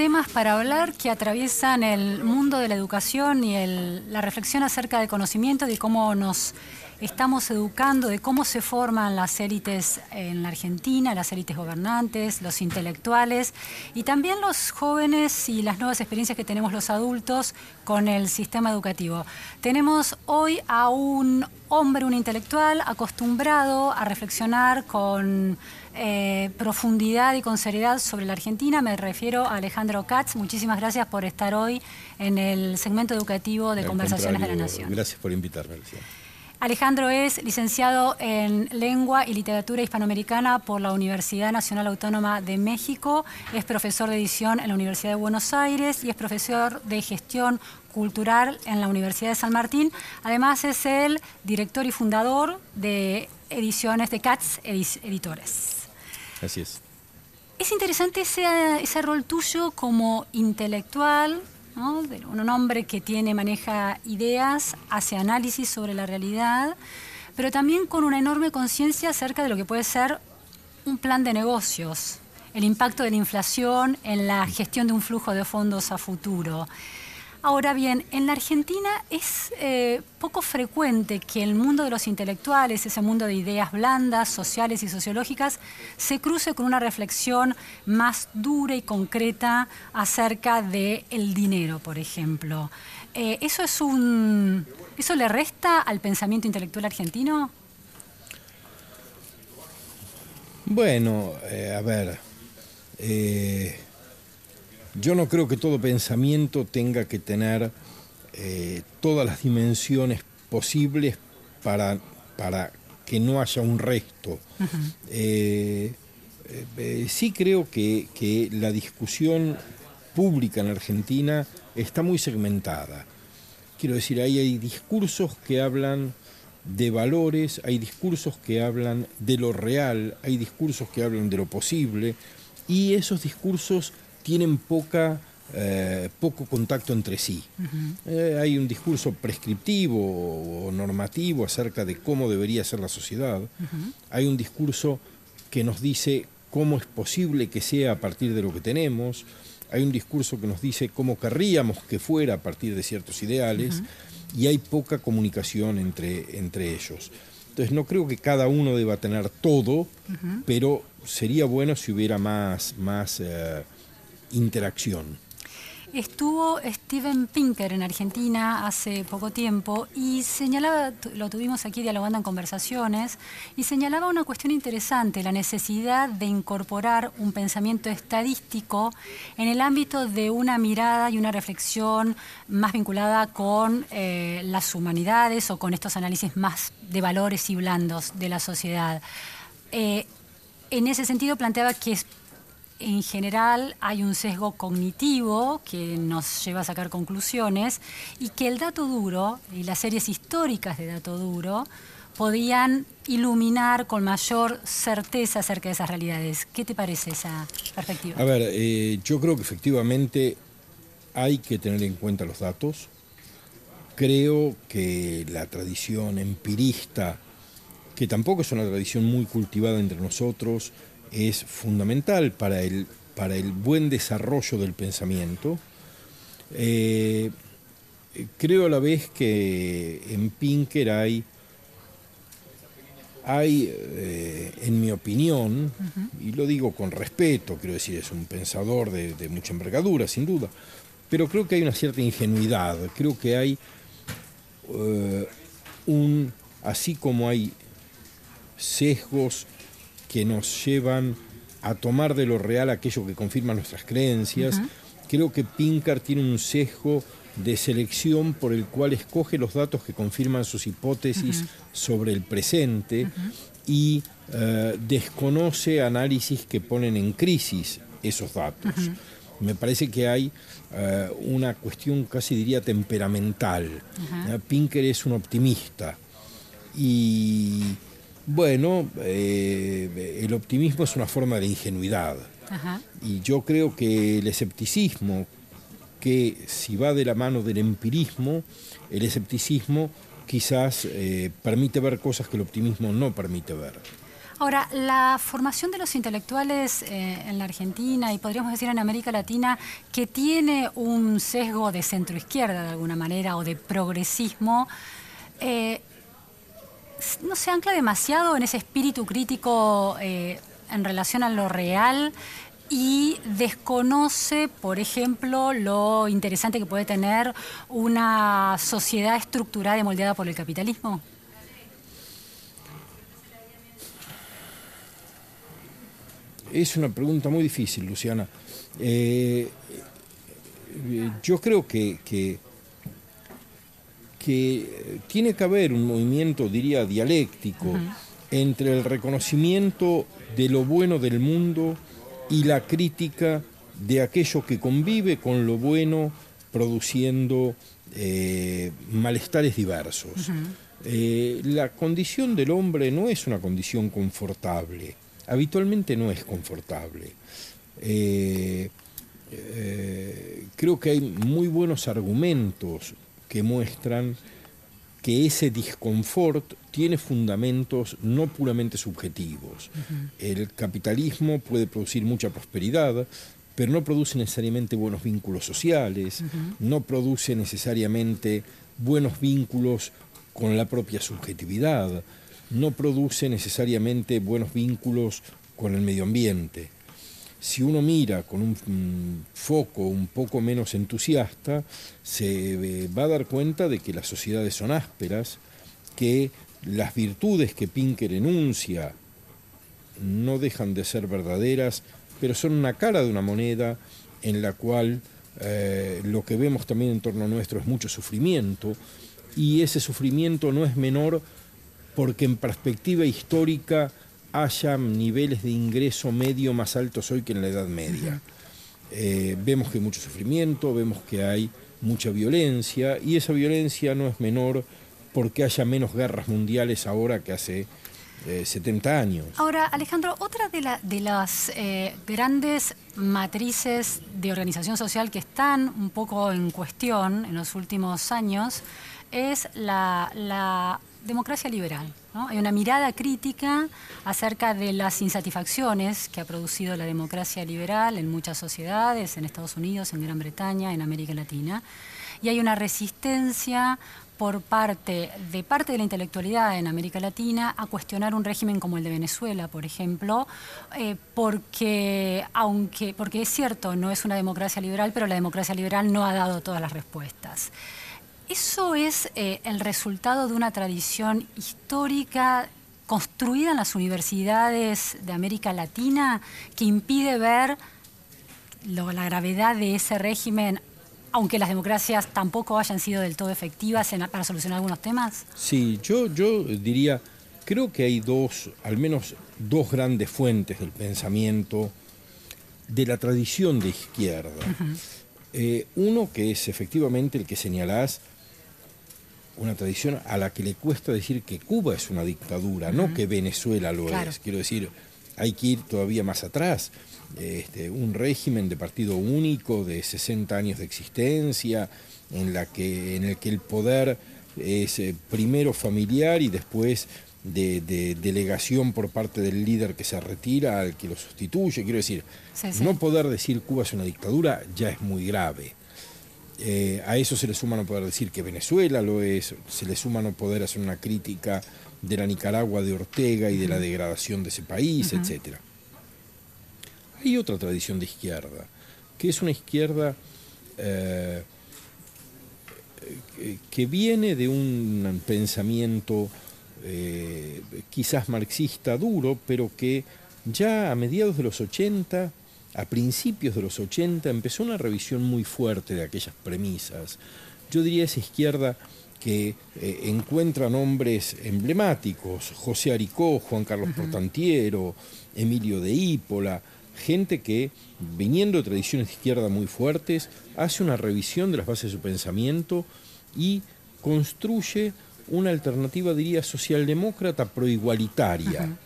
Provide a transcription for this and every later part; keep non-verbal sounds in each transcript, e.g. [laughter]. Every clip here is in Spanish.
Temas para hablar que atraviesan el mundo de la educación y la reflexión acerca del conocimiento, de cómo nos estamos educando, de cómo se forman las élites en la Argentina, las élites gobernantes, los intelectuales y también los jóvenes y las nuevas experiencias que tenemos los adultos con el sistema educativo. Tenemos hoy a un hombre, un intelectual acostumbrado a reflexionar con eh, profundidad y con seriedad sobre la Argentina. Me refiero a Alejandro Katz. Muchísimas gracias por estar hoy en el segmento educativo de Conversaciones de la Nación. Gracias por invitarme, Alejandro es licenciado en Lengua y Literatura Hispanoamericana por la Universidad Nacional Autónoma de México, es profesor de edición en la Universidad de Buenos Aires y es profesor de gestión cultural en la Universidad de San Martín. Además es el director y fundador de ediciones de Katz Editores. Así es. Es interesante ese, ese rol tuyo como intelectual, un hombre que tiene, maneja ideas, hace análisis sobre la realidad, pero también con una enorme conciencia acerca de lo que puede ser un plan de negocios, el impacto de la inflación en la gestión de un flujo de fondos a futuro. Ahora bien, en la Argentina es eh, poco frecuente que el mundo de los intelectuales, ese mundo de ideas blandas, sociales y sociológicas, se cruce con una reflexión más dura y concreta acerca del el dinero, por ejemplo. Eh, ¿Eso es un. ¿Eso le resta al pensamiento intelectual argentino? Bueno, eh, a ver. Yo no creo que todo pensamiento tenga que tener eh, todas las dimensiones posibles para, para, que no haya un resto. Eh, eh, sí creo que, que, la discusión pública en Argentina está muy segmentada. Quiero decir, ahí hay discursos que hablan de valores, hay discursos que hablan de lo real, hay discursos que hablan de lo posible, y esos discursos tienen poca, eh, poco contacto entre sí. Eh, hay un discurso prescriptivo o normativo acerca de cómo debería ser la sociedad. Hay un discurso que nos dice cómo es posible que sea a partir de lo que tenemos. Hay un discurso que nos dice cómo querríamos que fuera a partir de ciertos ideales. Y hay poca comunicación entre, entre ellos. Entonces no creo que cada uno deba tener todo, pero sería bueno si hubiera más, más eh, interacción. Estuvo Steven Pinker en Argentina hace poco tiempo y señalaba, lo tuvimos aquí dialogando en conversaciones, y señalaba una cuestión interesante, la necesidad de incorporar un pensamiento estadístico en el ámbito de una mirada y una reflexión más vinculada con eh, las humanidades o con estos análisis más de valores y blandos de la sociedad. Eh, en ese sentido planteaba que en general hay un sesgo cognitivo que nos lleva a sacar conclusiones y que el dato duro y las series históricas de dato duro podían iluminar con mayor certeza acerca de esas realidades. ¿Qué te parece esa perspectiva? A ver, eh, yo creo que efectivamente hay que tener en cuenta los datos. Creo que la tradición empirista, que tampoco es una tradición muy cultivada entre nosotros, es fundamental para el, para el buen desarrollo del pensamiento. Eh, creo a la vez que en Pinker hay, hay eh, en mi opinión, y lo digo con respeto, quiero decir, es un pensador de, mucha envergadura, sin duda, pero creo que hay una cierta ingenuidad, creo que hay eh, un, así como hay sesgos que nos llevan a tomar de lo real aquello que confirma nuestras creencias. Creo que Pinkar tiene un sesgo de selección por el cual escoge los datos que confirman sus hipótesis sobre el presente y eh, desconoce análisis que ponen en crisis esos datos. Me parece que hay eh, una cuestión casi diría temperamental. Pinker es un optimista Y bueno, eh, el optimismo es una forma de ingenuidad. Y yo creo que el escepticismo, que si va de la mano del empirismo, el escepticismo quizás eh, permite ver cosas que el optimismo no permite ver. Ahora, la formación de los intelectuales eh, en la Argentina y podríamos decir en América Latina, que tiene un sesgo de centroizquierda de alguna manera o de progresismo, eh, no se ancla demasiado en ese espíritu crítico en relación a lo real y desconoce, por ejemplo, lo interesante que puede tener una sociedad estructurada y moldeada por el capitalismo? Es una pregunta muy difícil, Luciana. Eh, yo creo que, tiene que haber un movimiento, diría, dialéctico entre el reconocimiento de lo bueno del mundo y la crítica de aquello que convive con lo bueno produciendo eh, malestares diversos. Eh, la condición del hombre no es una condición confortable, habitualmente no es confortable. Eh, creo que hay muy buenos argumentos que muestran que ese disconfort tiene fundamentos no puramente subjetivos. El capitalismo puede producir mucha prosperidad, pero no produce necesariamente buenos vínculos sociales, no produce necesariamente buenos vínculos con la propia subjetividad, no produce necesariamente buenos vínculos con el medio ambiente si uno mira con un mm, foco un poco menos entusiasta, se eh, va a dar cuenta de que las sociedades son ásperas, que las virtudes que Pinker enuncia no dejan de ser verdaderas, pero son una cara de una moneda en la cual eh, lo que vemos también en torno nuestro es mucho sufrimiento, y ese sufrimiento no es menor porque en perspectiva histórica haya niveles de ingreso medio más altos hoy que en la Edad Media. Eh, vemos que hay mucho sufrimiento, vemos que hay mucha violencia y esa violencia no es menor porque haya menos guerras mundiales ahora que hace 70 eh, años. Ahora, Alejandro, otra de, de las eh, grandes matrices de organización social que están un poco en cuestión en los últimos años es la democracia liberal. Hay una mirada crítica acerca de las insatisfacciones que ha producido la democracia liberal en muchas sociedades, en Estados Unidos, en Gran Bretaña, en América Latina. Y hay una resistencia por parte de parte de la intelectualidad en América Latina a cuestionar un régimen como el de Venezuela, por ejemplo, eh, porque aunque porque es cierto no es una democracia liberal, pero la democracia liberal no ha dado todas las respuestas. ¿Eso es eh, el resultado de una tradición histórica construida en las universidades de América Latina que impide ver la gravedad de ese régimen, aunque las democracias tampoco hayan sido del todo efectivas para solucionar algunos temas? Sí, yo, yo diría, creo que hay dos, al menos dos grandes fuentes del pensamiento de la tradición de izquierda. Eh, uno que es efectivamente el que señalás, una tradición a la que le cuesta decir que Cuba es una dictadura, no que Venezuela lo es. Quiero decir, hay que ir todavía más atrás. Este, un régimen de partido único de 60 años de existencia, en, la que, en el que el poder es eh, primero familiar y después de, delegación por parte del líder que se retira al que lo sustituye. Quiero decir, no poder decir Cuba es una dictadura ya es muy grave. Eh, a eso se le suma no poder decir que Venezuela lo es, se le suma no poder hacer una crítica de la Nicaragua de Ortega y de la degradación de ese país, etc. Hay otra tradición de izquierda, que es una izquierda eh, que viene de un pensamiento eh, quizás marxista duro, pero que ya a mediados de los 80 a principios de los 80 empezó una revisión muy fuerte de aquellas premisas. Yo diría esa izquierda que eh, encuentra nombres emblemáticos, José Aricó, Juan Carlos Portantiero, Emilio de Ípola, gente que, viniendo de tradiciones de izquierda muy fuertes, hace una revisión de las bases de su pensamiento y construye una alternativa, diría, socialdemócrata proigualitaria,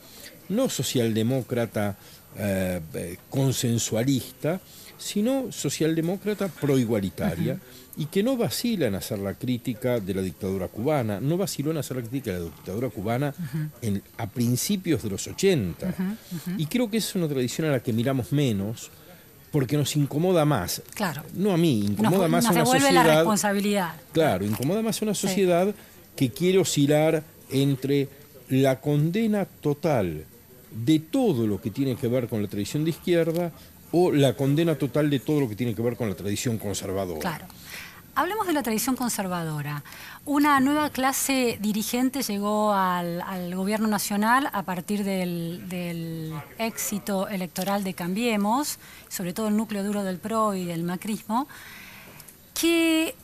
no socialdemócrata eh, eh, consensualista, sino socialdemócrata proigualitaria y que no vacila en hacer la crítica de la dictadura cubana, no vaciló en hacer la crítica de la dictadura cubana en, a principios de los 80. Y creo que es una tradición a la que miramos menos porque nos incomoda más. Claro. No a mí, incomoda más a una sociedad. la responsabilidad. Claro, incomoda más a una sociedad que quiere oscilar entre la condena total de todo lo que tiene que ver con la tradición de izquierda o la condena total de todo lo que tiene que ver con la tradición conservadora. Claro. Hablemos de la tradición conservadora. Una nueva clase dirigente llegó al, gobierno nacional a partir del, del, éxito electoral de Cambiemos, sobre todo el núcleo duro del PRO y del macrismo, que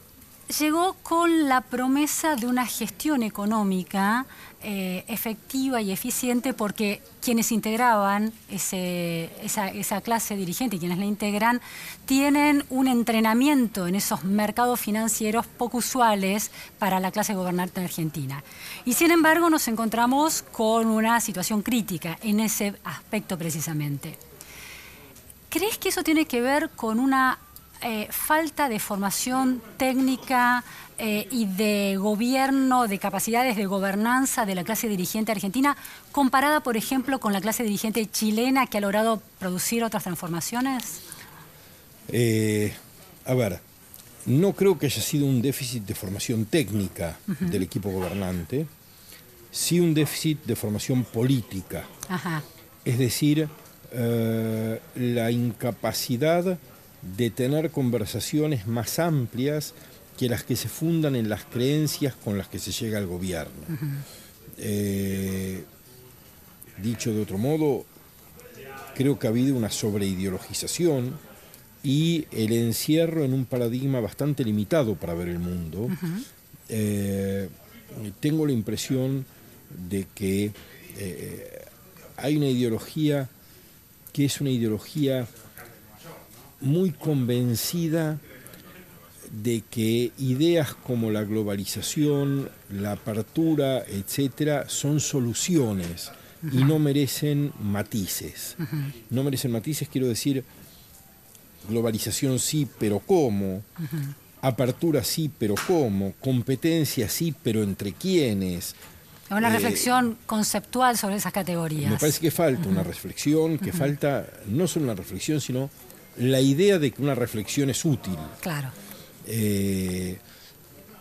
llegó con la promesa de una gestión económica eh, efectiva y eficiente porque quienes integraban esa, clase dirigente y quienes la integran tienen un entrenamiento en esos mercados financieros poco usuales para la clase gobernante argentina. Y sin embargo nos encontramos con una situación crítica en ese aspecto precisamente. ¿Crees que eso tiene que ver con una eh, falta de formación técnica eh, y de gobierno, de capacidades de gobernanza de la clase dirigente argentina, comparada, por ejemplo, con la clase dirigente chilena que ha logrado producir otras transformaciones? Eh, a ver, no creo que haya sido un déficit de formación técnica del equipo gobernante, sí un déficit de formación política. Es decir, la incapacidad de tener conversaciones más amplias que las que se fundan en las creencias con las que se llega al gobierno. Eh, dicho de otro modo, creo que ha habido una sobreideologización y el encierro en un paradigma bastante limitado para ver el mundo. Eh, tengo la impresión de que eh, hay una ideología que es una ideología muy convencida de que ideas como la globalización, la apertura, etcétera, son soluciones y no merecen matices. No merecen matices, quiero decir, globalización sí, pero ¿cómo? Apertura sí, pero ¿cómo? Competencia sí, pero ¿entre quiénes? Una eh, reflexión conceptual sobre esas categorías. Me parece que falta una reflexión, que falta no solo una reflexión, sino la idea de que una reflexión es útil. Claro. Eh,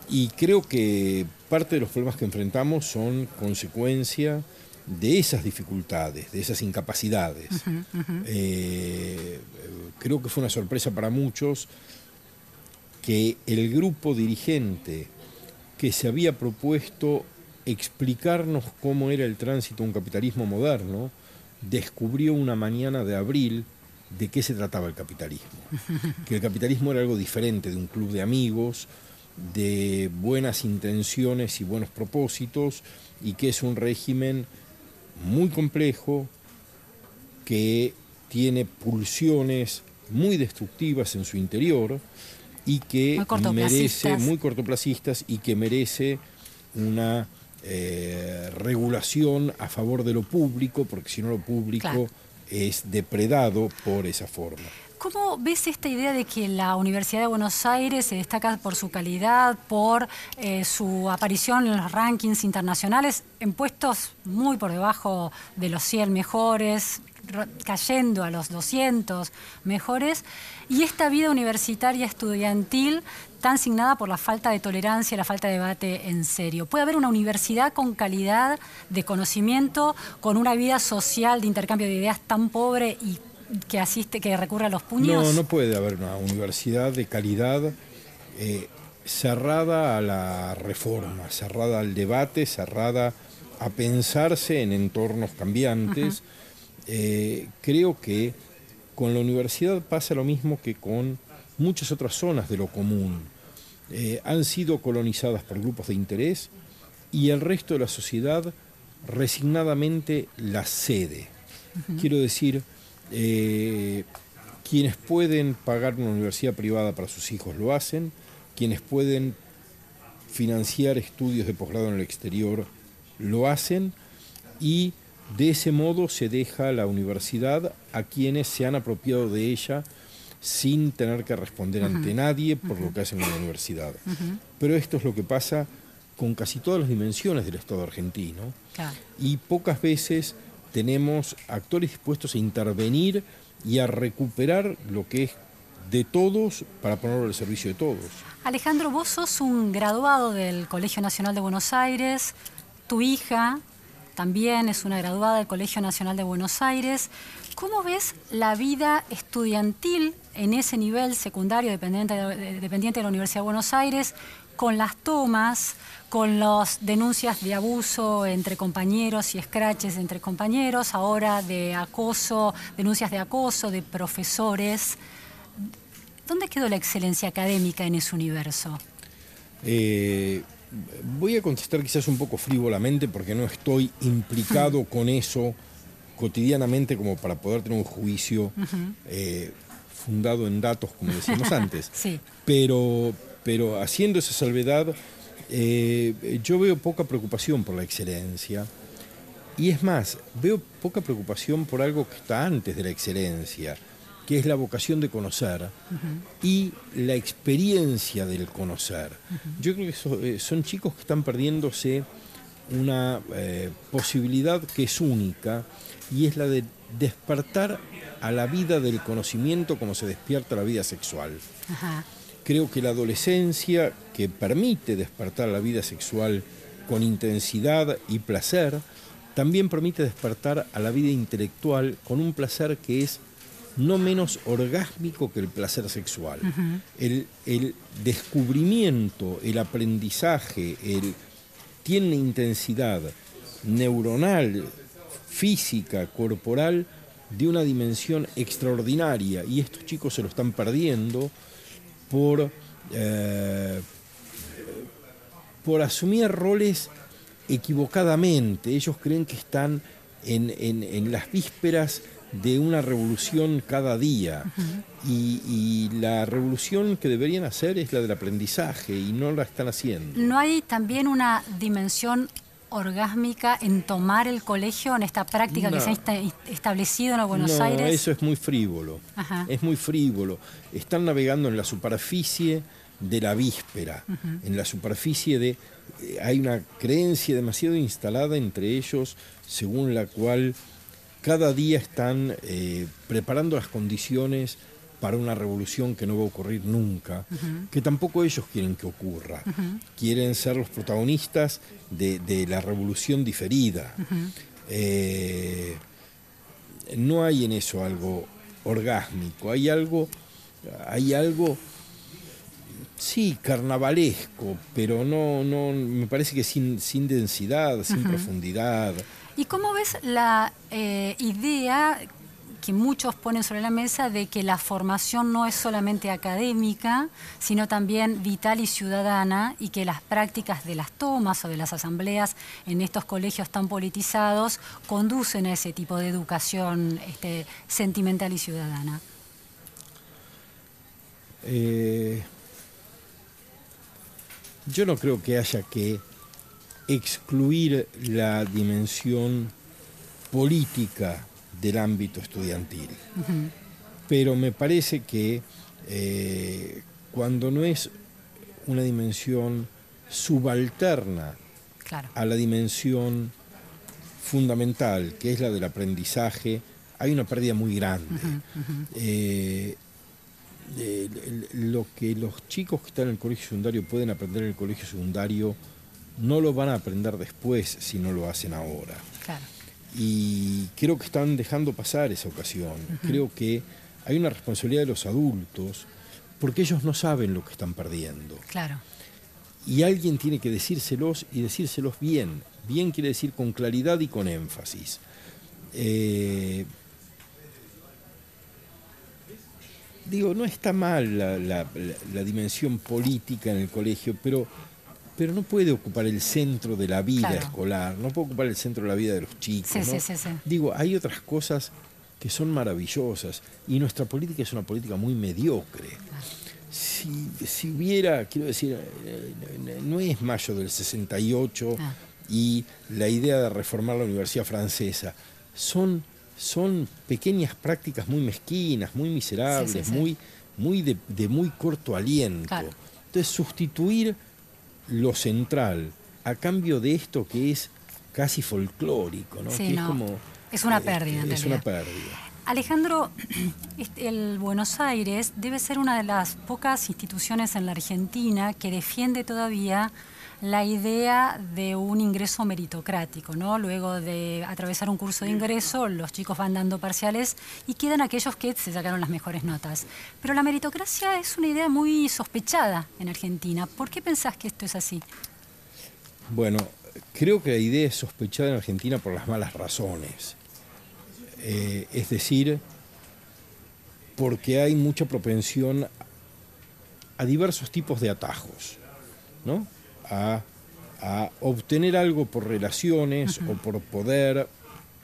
y creo que parte de los problemas que enfrentamos son consecuencia de esas dificultades, de esas incapacidades. Eh, creo que fue una sorpresa para muchos que el grupo dirigente que se había propuesto explicarnos cómo era el tránsito a un capitalismo moderno, descubrió una mañana de abril de qué se trataba el capitalismo. [laughs] Que el capitalismo era algo diferente de un club de amigos, de buenas intenciones y buenos propósitos, y que es un régimen muy complejo, que tiene pulsiones muy destructivas en su interior y que merece, muy cortoplacistas, y que merece una eh, regulación a favor de lo público, porque si no lo público es depredado por esa forma. ¿Cómo ves esta idea de que la Universidad de Buenos Aires se destaca por su calidad, por eh, su aparición en los rankings internacionales en puestos muy por debajo de los 100 mejores, cayendo a los 200 mejores, y esta vida universitaria estudiantil tan signada por la falta de tolerancia, la falta de debate en serio. ¿Puede haber una universidad con calidad de conocimiento, con una vida social de intercambio de ideas tan pobre y que asiste, que recurre a los puños? No, no puede haber una universidad de calidad eh, cerrada a la reforma, cerrada al debate, cerrada a pensarse en entornos cambiantes. Eh, creo que con la universidad pasa lo mismo que con muchas otras zonas de lo común. Eh, han sido colonizadas por grupos de interés y el resto de la sociedad resignadamente las cede. Quiero decir, eh, quienes pueden pagar una universidad privada para sus hijos lo hacen, quienes pueden financiar estudios de posgrado en el exterior, lo hacen y de ese modo se deja la universidad a quienes se han apropiado de ella sin tener que responder ante nadie por lo que hacen en la universidad. Pero esto es lo que pasa con casi todas las dimensiones del Estado argentino. Y pocas veces tenemos actores dispuestos a intervenir y a recuperar lo que es de todos para ponerlo al servicio de todos. Alejandro, vos sos un graduado del Colegio Nacional de Buenos Aires, tu hija también es una graduada del Colegio Nacional de Buenos Aires. ¿Cómo ves la vida estudiantil en ese nivel secundario dependiente, dependiente de la Universidad de Buenos Aires con las tomas, con las denuncias de abuso entre compañeros y escraches entre compañeros, ahora de acoso, denuncias de acoso de profesores? ¿Dónde quedó la excelencia académica en ese universo? Eh, voy a contestar quizás un poco frívolamente porque no estoy implicado con eso cotidianamente como para poder tener un juicio eh, fundado en datos, como decíamos [laughs] antes. pero, pero haciendo esa salvedad, eh, yo veo poca preocupación por la excelencia. Y es más, veo poca preocupación por algo que está antes de la excelencia, que es la vocación de conocer y la experiencia del conocer. Yo creo que eh, son chicos que están perdiéndose una eh, posibilidad que es única y es la de despertar a la vida del conocimiento como se despierta la vida sexual. Creo que la adolescencia, que permite despertar la vida sexual con intensidad y placer, también permite despertar a la vida intelectual con un placer que es no menos orgásmico que el placer sexual. el, descubrimiento, el aprendizaje, el, tiene intensidad neuronal, física, corporal, de una dimensión extraordinaria y estos chicos se lo están perdiendo por, eh, por asumir roles equivocadamente. Ellos creen que están en, en las vísperas de una revolución cada día. y, la revolución que deberían hacer es la del aprendizaje y no la están haciendo. ¿No hay también una dimensión orgásmica en tomar el colegio, en esta práctica que se ha establecido en Buenos no, Aires? Eso es muy frívolo. Es muy frívolo. Están navegando en la superficie de la víspera, en la superficie de... Eh, hay una creencia demasiado instalada entre ellos según la cual cada día están eh, preparando las condiciones para una revolución que no va a ocurrir nunca, que tampoco ellos quieren que ocurra. Quieren ser los protagonistas de, la revolución diferida. Eh, no hay en eso algo orgásmico, hay algo, hay algo, sí, carnavalesco, pero no, no, me parece que sin, sin densidad, sin profundidad. ¿Y cómo ves la eh, idea que muchos ponen sobre la mesa de que la formación no es solamente académica, sino también vital y ciudadana, y que las prácticas de las tomas o de las asambleas en estos colegios tan politizados conducen a ese tipo de educación este, sentimental y ciudadana? Eh, yo no creo que haya que excluir la dimensión política del ámbito estudiantil. Pero me parece que eh, cuando no es una dimensión subalterna a la dimensión fundamental, que es la del aprendizaje, hay una pérdida muy grande. Eh, lo que los chicos que están en el colegio secundario pueden aprender en el colegio secundario no lo van a aprender después si no lo hacen ahora. Y creo que están dejando pasar esa ocasión. Creo que hay una responsabilidad de los adultos porque ellos no saben lo que están perdiendo. Claro. Y alguien tiene que decírselos y decírselos bien. Bien quiere decir con claridad y con énfasis. Eh, digo, no está mal la dimensión política en el colegio, pero pero no puede ocupar el centro de la vida escolar, no puede ocupar el centro de la vida de los chicos. Digo, hay otras cosas que son maravillosas y nuestra política es una política muy mediocre. si, hubiera, quiero decir, eh, no es mayo del 68 ah. y la idea de reformar la Universidad Francesa, son, son pequeñas prácticas muy mezquinas, muy miserables, muy, muy de, muy corto aliento. Entonces, sustituir lo central a cambio de esto que es casi folclórico, ¿no? es, como, es una pérdida. es una pérdida. Alejandro, [clears throat] este, el Buenos Aires debe ser una de las pocas instituciones en la Argentina que defiende todavía la idea de un ingreso meritocrático, ¿no? Luego de atravesar un curso de ingreso, los chicos van dando parciales y quedan aquellos que se sacaron las mejores notas. Pero la meritocracia es una idea muy sospechada en Argentina. ¿Por qué pensás que esto es así? Bueno, creo que la idea es sospechada en Argentina por las malas razones. Eh, es decir, porque hay mucha propensión a diversos tipos de atajos, ¿no? A, obtener algo por relaciones o por poder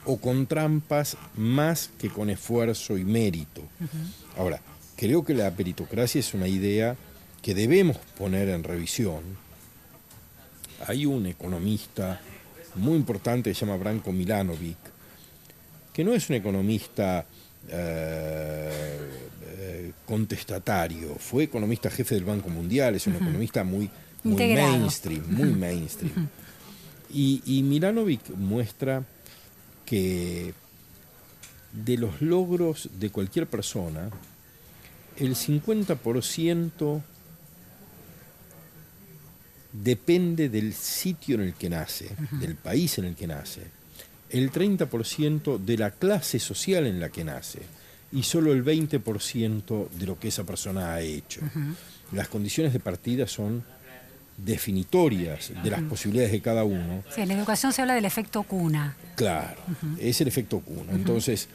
o con trampas más que con esfuerzo y mérito. Ahora, creo que la peritocracia es una idea que debemos poner en revisión. Hay un economista muy importante que se llama Branko Milanovic, que no es un economista eh, eh, contestatario, fue economista jefe del Banco Mundial, es un economista muy, mainstream, muy mainstream. Y, y Milanovic muestra que de los logros de cualquier persona, el 50% depende del sitio en el que nace, del país en el que nace. El 30% de la clase social en la que nace. Y solo el 20% de lo que esa persona ha hecho. Las condiciones de partida son definitorias de las posibilidades de cada uno. Sí, en la educación se habla del efecto cuna. Claro, es el efecto cuna. Entonces,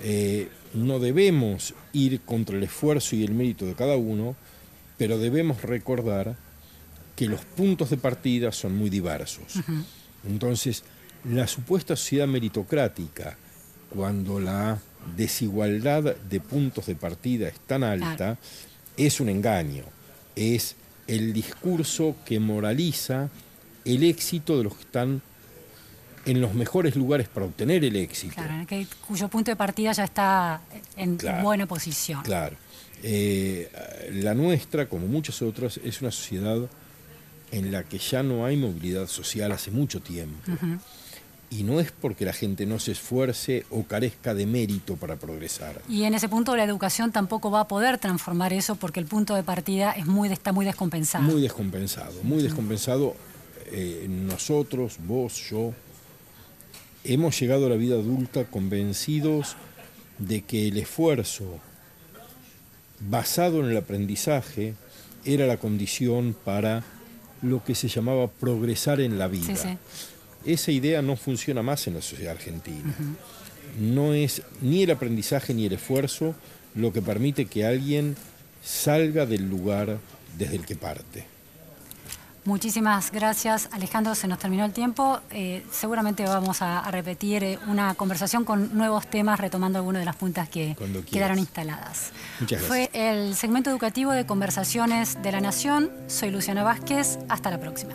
eh, no debemos ir contra el esfuerzo y el mérito de cada uno, pero debemos recordar que los puntos de partida son muy diversos. Entonces, la supuesta sociedad meritocrática, cuando la desigualdad de puntos de partida es tan alta, es un engaño, es el discurso que moraliza el éxito de los que están en los mejores lugares para obtener el éxito. Claro, cuyo punto de partida ya está en buena posición. Claro. Eh, la nuestra, como muchas otras, es una sociedad en la que ya no hay movilidad social hace mucho tiempo. Y no es porque la gente no se esfuerce o carezca de mérito para progresar. Y en ese punto la educación tampoco va a poder transformar eso porque el punto de partida es muy, está muy descompensado. Muy descompensado, muy descompensado. Eh, nosotros, vos, yo, hemos llegado a la vida adulta convencidos de que el esfuerzo basado en el aprendizaje era la condición para lo que se llamaba progresar en la vida. Sí, sí. Esa idea no funciona más en la sociedad argentina. No es ni el aprendizaje ni el esfuerzo lo que permite que alguien salga del lugar desde el que parte. Muchísimas gracias, Alejandro. Se nos terminó el tiempo. Eh, seguramente vamos a, repetir eh, una conversación con nuevos temas, retomando algunas de las puntas que quedaron instaladas. Muchas gracias. Fue el segmento educativo de Conversaciones de la Nación. Soy Luciana Vázquez. Hasta la próxima.